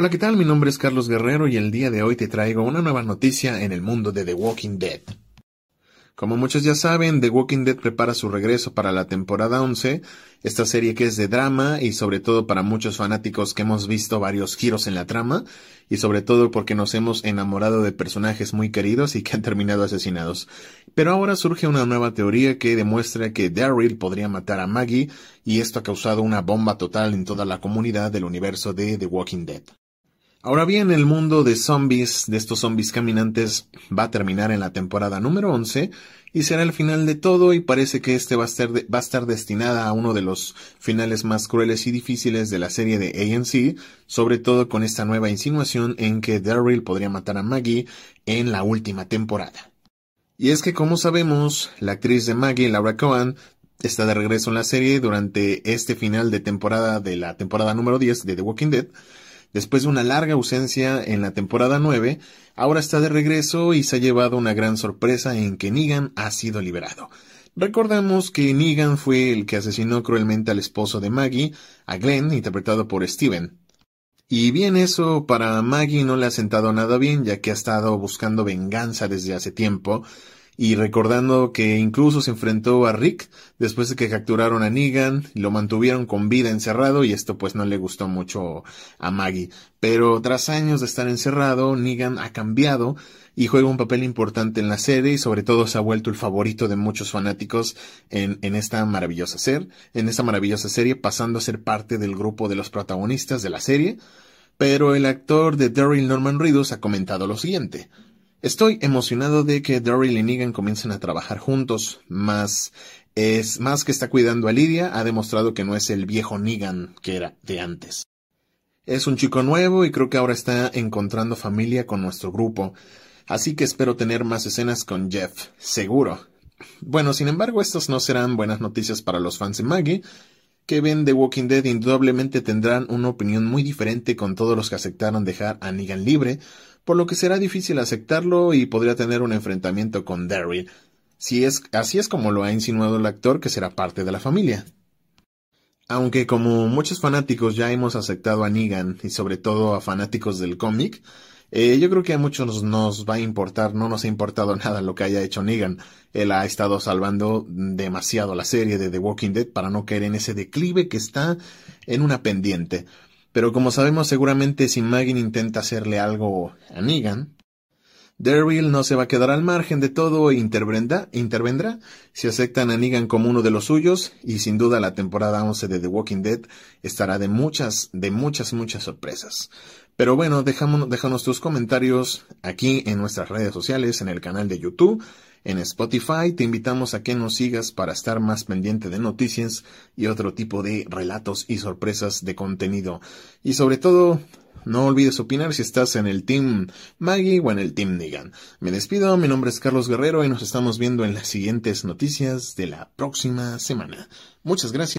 Hola, ¿qué tal? Mi nombre es Carlos Guerrero y el día de hoy te traigo una nueva noticia en el mundo de The Walking Dead. Como muchos ya saben, The Walking Dead prepara su regreso para la temporada 11, esta serie que es de drama y sobre todo para muchos fanáticos que hemos visto varios giros en la trama y sobre todo porque nos hemos enamorado de personajes muy queridos y que han terminado asesinados. Pero ahora surge una nueva teoría que demuestra que Daryl podría matar a Maggie y esto ha causado una bomba total en toda la comunidad del universo de The Walking Dead. Ahora bien, el mundo de zombies, de estos zombies caminantes, va a terminar en la temporada número 11 y será el final de todo y parece que este va a, estar va a destinada a uno de los finales más crueles y difíciles de la serie de ANC, sobre todo con esta nueva insinuación en que Daryl podría matar a Maggie en la última temporada. Y es que como sabemos, la actriz de Maggie, Laura Cohen, está de regreso en la serie durante este final de temporada de la temporada número 10 de The Walking Dead, Después de una larga ausencia en la temporada 9, ahora está de regreso y se ha llevado una gran sorpresa en que Negan ha sido liberado. Recordamos que Negan fue el que asesinó cruelmente al esposo de Maggie, a Glenn, interpretado por Steven. Y bien eso para Maggie no le ha sentado nada bien, ya que ha estado buscando venganza desde hace tiempo, y recordando que incluso se enfrentó a Rick después de que capturaron a Negan, lo mantuvieron con vida encerrado y esto pues no le gustó mucho a Maggie. Pero tras años de estar encerrado, Negan ha cambiado y juega un papel importante en la serie y sobre todo se ha vuelto el favorito de muchos fanáticos en, en esta maravillosa serie, en esta maravillosa serie pasando a ser parte del grupo de los protagonistas de la serie. Pero el actor de Daryl Norman Reedus ha comentado lo siguiente. Estoy emocionado de que Daryl y Negan comiencen a trabajar juntos, más es más que está cuidando a Lidia, ha demostrado que no es el viejo Negan que era de antes. Es un chico nuevo y creo que ahora está encontrando familia con nuestro grupo, así que espero tener más escenas con Jeff, seguro. Bueno, sin embargo, estas no serán buenas noticias para los fans de Maggie, que ven The Walking Dead indudablemente tendrán una opinión muy diferente con todos los que aceptaron dejar a Negan libre, por lo que será difícil aceptarlo y podría tener un enfrentamiento con Daryl. Si es, así es como lo ha insinuado el actor que será parte de la familia. Aunque como muchos fanáticos ya hemos aceptado a Negan y sobre todo a fanáticos del cómic, eh, yo creo que a muchos nos va a importar, no nos ha importado nada lo que haya hecho Negan. Él ha estado salvando demasiado la serie de The Walking Dead para no caer en ese declive que está en una pendiente. Pero como sabemos seguramente si Maggie intenta hacerle algo a Negan, Daryl no se va a quedar al margen de todo e intervendrá, si aceptan a Negan como uno de los suyos y sin duda la temporada 11 de The Walking Dead estará de muchas, de muchas, muchas sorpresas. Pero bueno, déjanos tus comentarios aquí en nuestras redes sociales, en el canal de YouTube en Spotify te invitamos a que nos sigas para estar más pendiente de noticias y otro tipo de relatos y sorpresas de contenido. Y sobre todo, no olvides opinar si estás en el Team Maggie o en el Team Negan. Me despido, mi nombre es Carlos Guerrero y nos estamos viendo en las siguientes noticias de la próxima semana. Muchas gracias.